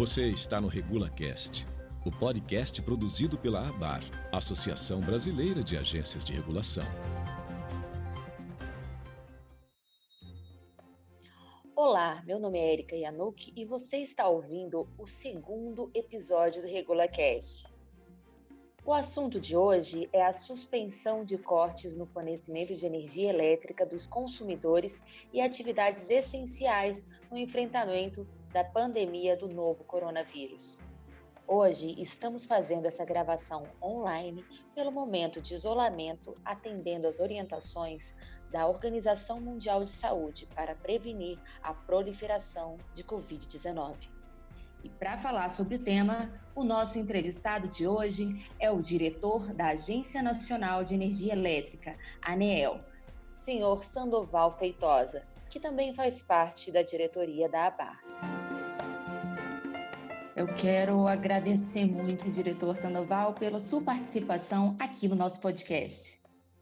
Você está no RegulaCast, o podcast produzido pela ABAR, Associação Brasileira de Agências de Regulação. Olá, meu nome é Erika Yanuk e você está ouvindo o segundo episódio do RegulaCast. O assunto de hoje é a suspensão de cortes no fornecimento de energia elétrica dos consumidores e atividades essenciais no enfrentamento da pandemia do novo coronavírus. Hoje estamos fazendo essa gravação online pelo momento de isolamento, atendendo às orientações da Organização Mundial de Saúde para prevenir a proliferação de Covid-19. E para falar sobre o tema, o nosso entrevistado de hoje é o diretor da Agência Nacional de Energia Elétrica, ANEEL, senhor Sandoval Feitosa, que também faz parte da diretoria da ABAR. Eu quero agradecer muito, diretor Sandoval, pela sua participação aqui no nosso podcast.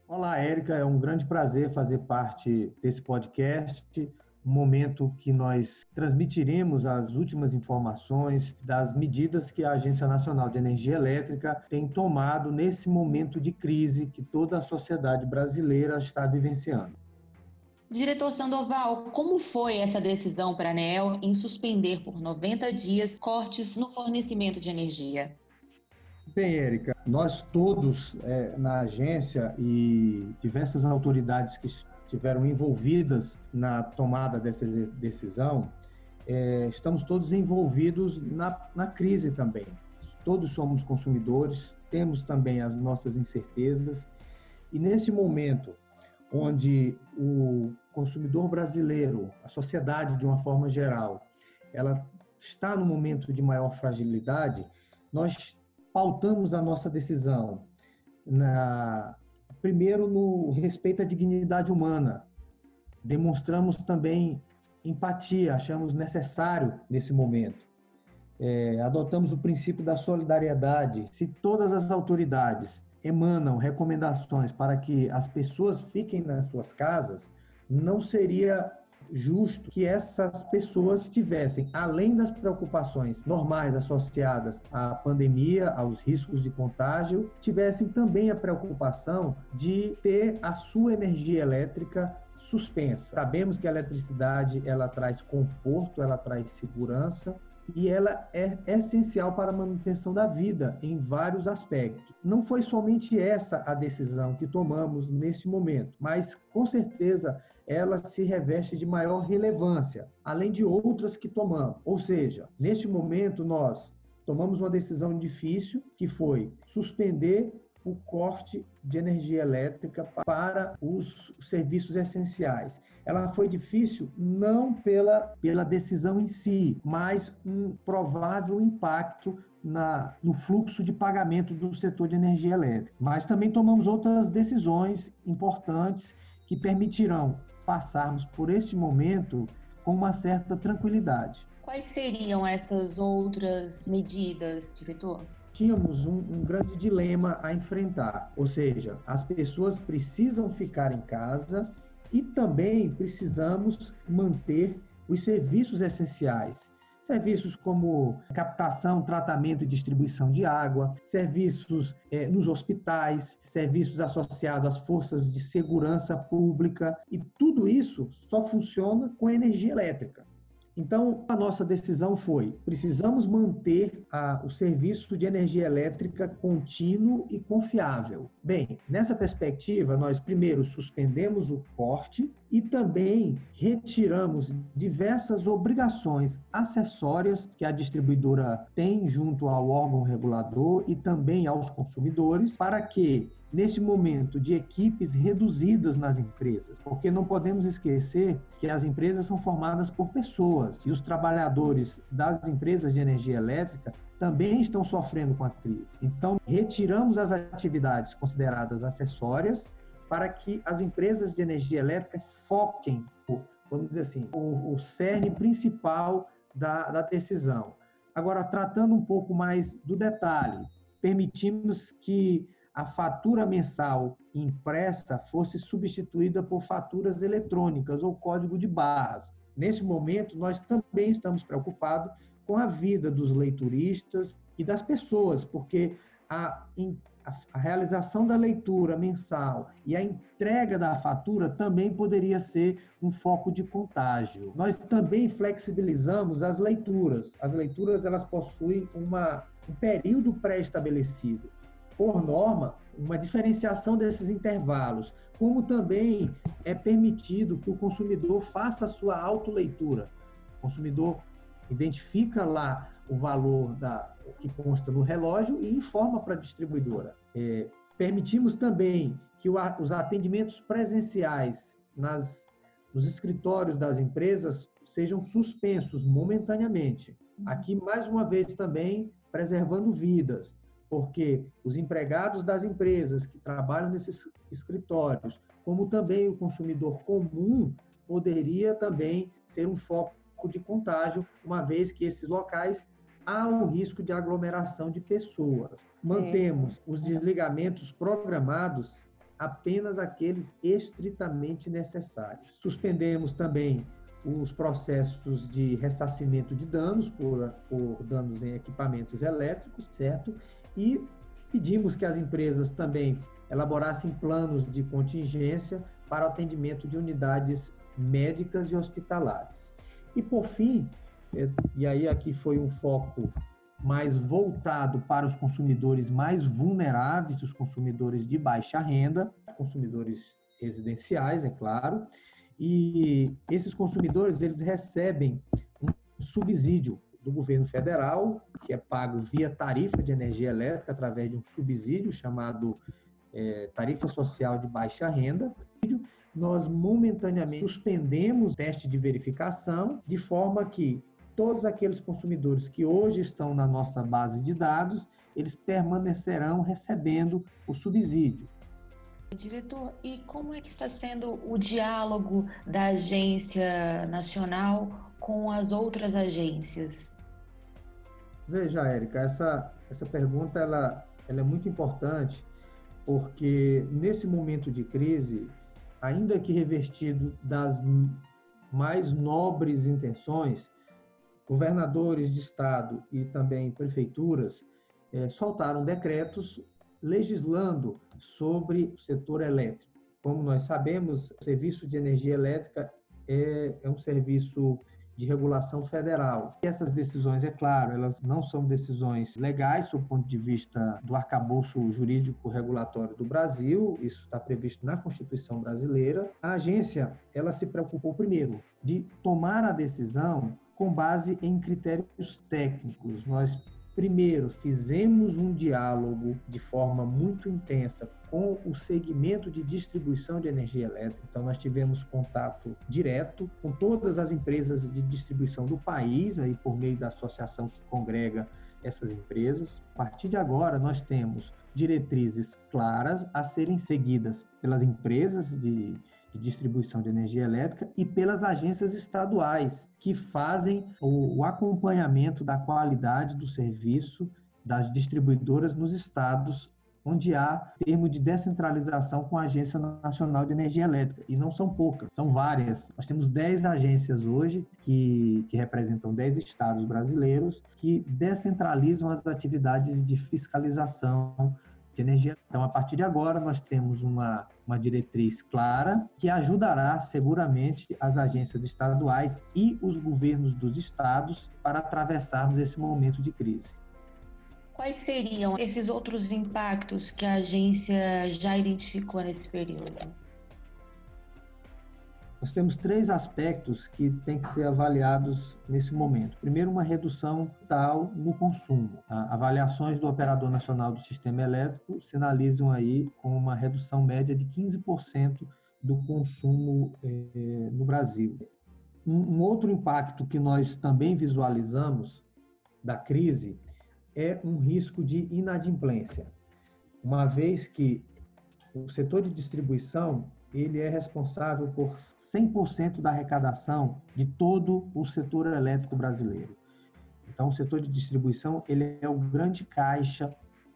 Olá, Érica, é um grande prazer fazer parte desse podcast um momento que nós transmitiremos as últimas informações das medidas que a Agência Nacional de Energia Elétrica tem tomado nesse momento de crise que toda a sociedade brasileira está vivenciando. Diretor Sandoval, como foi essa decisão para a ANEL em suspender por 90 dias cortes no fornecimento de energia? Bem, Érica, nós todos é, na agência e diversas autoridades que estiveram envolvidas na tomada dessa decisão, é, estamos todos envolvidos na, na crise também. Todos somos consumidores, temos também as nossas incertezas, e nesse momento onde o consumidor brasileiro, a sociedade de uma forma geral, ela está no momento de maior fragilidade, nós pautamos a nossa decisão na primeiro no respeito à dignidade humana. Demonstramos também empatia, achamos necessário nesse momento. É, adotamos o princípio da solidariedade. Se todas as autoridades emanam recomendações para que as pessoas fiquem nas suas casas, não seria justo que essas pessoas tivessem, além das preocupações normais associadas à pandemia, aos riscos de contágio, tivessem também a preocupação de ter a sua energia elétrica suspensa. Sabemos que a eletricidade ela traz conforto, ela traz segurança, e ela é essencial para a manutenção da vida em vários aspectos. Não foi somente essa a decisão que tomamos nesse momento, mas com certeza ela se reveste de maior relevância, além de outras que tomamos. Ou seja, neste momento nós tomamos uma decisão difícil que foi suspender o corte de energia elétrica para os serviços essenciais. Ela foi difícil não pela, pela decisão em si, mas um provável impacto na, no fluxo de pagamento do setor de energia elétrica. Mas também tomamos outras decisões importantes que permitirão passarmos por este momento com uma certa tranquilidade. Quais seriam essas outras medidas, diretor? Tínhamos um, um, grande dilema a enfrentar, ou seja, as pessoas precisam ficar em casa e também precisamos manter os serviços essenciais. Serviços como captação, tratamento e distribuição de água, serviços é, nos hospitais, serviços associados às forças de segurança pública, e tudo isso só funciona com energia elétrica. Então, a nossa decisão foi: precisamos manter a, o serviço de energia elétrica contínuo e confiável. Bem, nessa perspectiva, nós primeiro suspendemos o corte e também retiramos diversas obrigações acessórias que a distribuidora tem junto ao órgão regulador e também aos consumidores, para que neste momento de equipes reduzidas nas empresas, porque não podemos esquecer que as empresas são formadas por pessoas e os trabalhadores das empresas de energia elétrica também estão sofrendo com a crise. Então, retiramos as atividades consideradas acessórias para que as empresas de energia elétrica foquem, vamos dizer assim, o, o cerne principal da, da decisão. Agora, tratando um pouco mais do detalhe, permitimos que a fatura mensal impressa fosse substituída por faturas eletrônicas ou código de barras. Nesse momento, nós também estamos preocupados com a vida dos leituristas e das pessoas, porque a, a, realização da leitura mensal e a entrega da fatura também poderia ser um foco de contágio. Nós também flexibilizamos as leituras. As leituras elas possuem uma, um período pré-estabelecido. Por norma, uma diferenciação desses intervalos, como também é permitido que o consumidor faça a sua autoleitura. O consumidor identifica lá o valor da, que consta no relógio e informa para a distribuidora. É, permitimos também que o, os atendimentos presenciais nas, nos escritórios das empresas sejam suspensos momentaneamente. Aqui, mais uma vez, também preservando vidas, porque os empregados das empresas que trabalham nesses escritórios, como também o consumidor comum, poderia também ser um foco de contágio, uma vez que esses locais há o risco de aglomeração de pessoas. Sim. Mantemos os desligamentos programados apenas aqueles estritamente necessários. Suspendemos também os processos de ressarcimento de danos por, por danos em equipamentos elétricos, certo? E pedimos que as empresas também elaborassem planos de contingência para o atendimento de unidades médicas e hospitalares. E, por fim, é, e aí aqui foi um foco mais voltado para os consumidores mais vulneráveis, os consumidores de baixa renda, consumidores residenciais, é claro, e esses consumidores eles recebem um subsídio do governo federal, que é pago via tarifa de energia elétrica através de um subsídio chamado é, tarifa social de baixa renda. Nós momentaneamente suspendemos o teste de verificação de forma que todos aqueles consumidores que hoje estão na nossa base de dados, eles permanecerão recebendo o subsídio. Diretor, e como é que está sendo o diálogo da agência nacional com as outras agências? Veja, Érica, essa, essa pergunta ela, ela é muito importante porque nesse momento de crise, ainda que revestido das mais nobres intenções, governadores de estado e também prefeituras é, soltaram decretos legislando sobre o setor elétrico. Como nós sabemos, o serviço de energia elétrica é, é um serviço de regulação federal. E essas decisões, é claro, elas não são decisões legais sob o ponto de vista do arcabouço jurídico regulatório do Brasil, isso está previsto na Constituição brasileira. A agência, ela se preocupou primeiro de tomar a decisão com base em critérios técnicos. Nós, primeiro, fizemos um diálogo de forma muito intensa com o segmento de distribuição de energia elétrica. Então, nós tivemos contato direto com todas as empresas de distribuição do país, aí por meio da associação que congrega essas empresas. A partir de agora, nós temos diretrizes claras a serem seguidas pelas empresas de de distribuição de energia elétrica e pelas agências estaduais, que fazem o, o acompanhamento da qualidade do serviço das distribuidoras nos estados onde há termo de descentralização com a Agência Nacional de Energia Elétrica. E não são poucas, são várias. Nós temos 10 agências hoje que, que representam 10 estados brasileiros que descentralizam as atividades de fiscalização de energia. Então, a partir de agora, nós temos uma, uma diretriz clara que ajudará seguramente as agências estaduais e os governos dos estados para atravessarmos esse momento de crise. Quais seriam esses outros impactos que a agência já identificou nesse período? Nós temos três aspectos que têm que ser avaliados nesse momento. Primeiro, uma redução tal no consumo. Avaliações do Operador Nacional do Sistema Elétrico sinalizam aí com uma redução média de 15% do consumo eh, no Brasil. Um, um outro impacto que nós também visualizamos da crise é um risco de inadimplência, uma vez que o setor de distribuição ele é responsável por 100% da arrecadação de todo o setor elétrico brasileiro. Então, o setor de distribuição ele é o grande caixa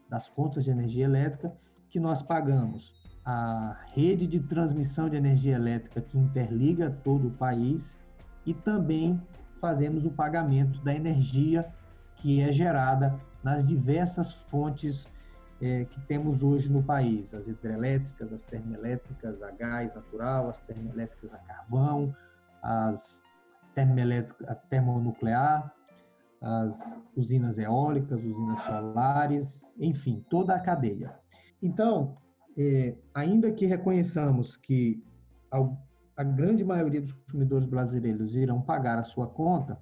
das contas de energia elétrica que nós pagamos a rede de transmissão de energia elétrica que interliga todo o país e também fazemos o pagamento da energia que é gerada nas diversas fontes é, que temos hoje no país, as hidrelétricas, as termoelétricas a gás natural, as termoelétricas a carvão, as termoelétricas a termonuclear, as usinas eólicas, usinas solares, enfim, toda a cadeia. Então, é, ainda que reconheçamos que a, grande maioria dos consumidores brasileiros irão pagar a sua conta,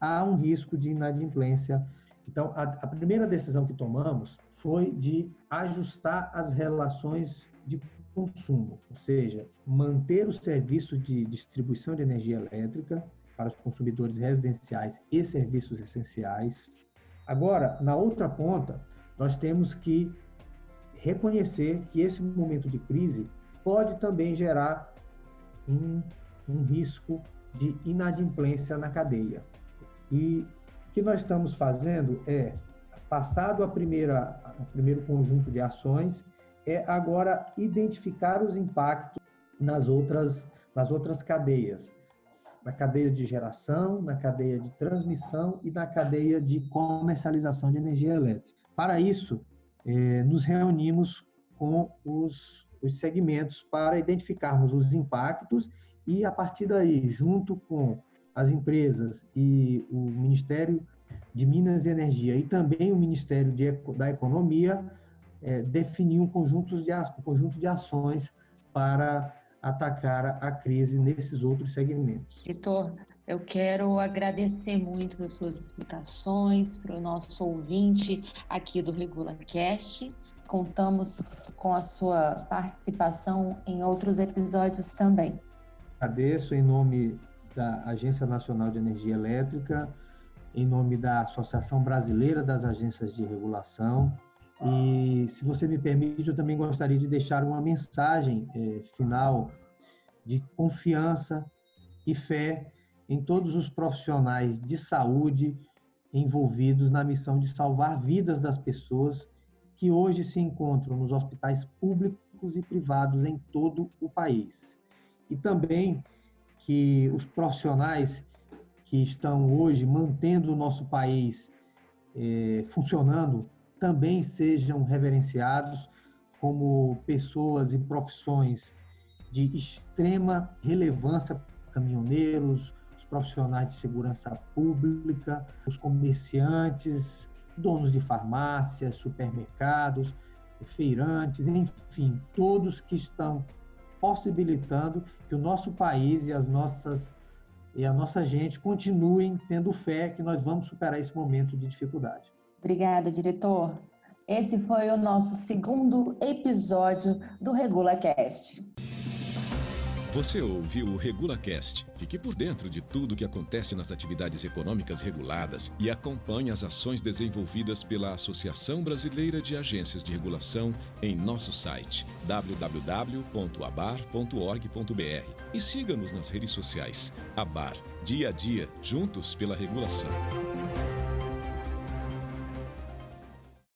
há um risco de inadimplência. Então, a, a primeira decisão que tomamos foi de ajustar as relações de consumo, ou seja, manter o serviço de distribuição de energia elétrica para os consumidores residenciais e serviços essenciais. Agora, na outra ponta, nós temos que reconhecer que esse momento de crise pode também gerar um, um risco de inadimplência na cadeia. E que nós estamos fazendo é, passado a primeira, o primeiro conjunto de ações, é agora identificar os impactos nas outras, nas outras cadeias, na cadeia de geração, na cadeia de transmissão e na cadeia de comercialização de energia elétrica. Para isso, eh, nos reunimos com os, os segmentos para identificarmos os impactos e, a partir daí, junto com as empresas e o Ministério de Minas e Energia e também o Ministério de, da Economia, é, definir um conjunto, de, um conjunto de ações para atacar a crise nesses outros segmentos. Vitor, eu quero agradecer muito as suas explicações para o nosso ouvinte aqui do RegulaCast. Contamos com a sua participação em outros episódios também. Agradeço em nome da Agência Nacional de Energia Elétrica, em nome da Associação Brasileira das Agências de Regulação, e, se você me permite, eu também gostaria de deixar uma mensagem é, final de confiança e fé em todos os profissionais de saúde envolvidos na missão de salvar vidas das pessoas que hoje se encontram nos hospitais públicos e privados em todo o país. E também que os profissionais que estão hoje mantendo o nosso país é, funcionando também sejam reverenciados como pessoas e profissões de extrema relevância caminhoneiros, os profissionais de segurança pública, os comerciantes, donos de farmácias, supermercados, feirantes, enfim, todos que estão possibilitando que o nosso país e as nossas e a nossa gente continuem tendo fé que nós vamos superar esse momento de dificuldade. Obrigada, diretor. Esse foi o nosso segundo episódio do RegulaCast. Você ouviu o RegulaCast. Fique por dentro de tudo o que acontece nas atividades econômicas reguladas e acompanhe as ações desenvolvidas pela Associação Brasileira de Agências de Regulação em nosso site www.abar.org.br e siga-nos nas redes sociais. Abar, dia a dia, juntos pela regulação.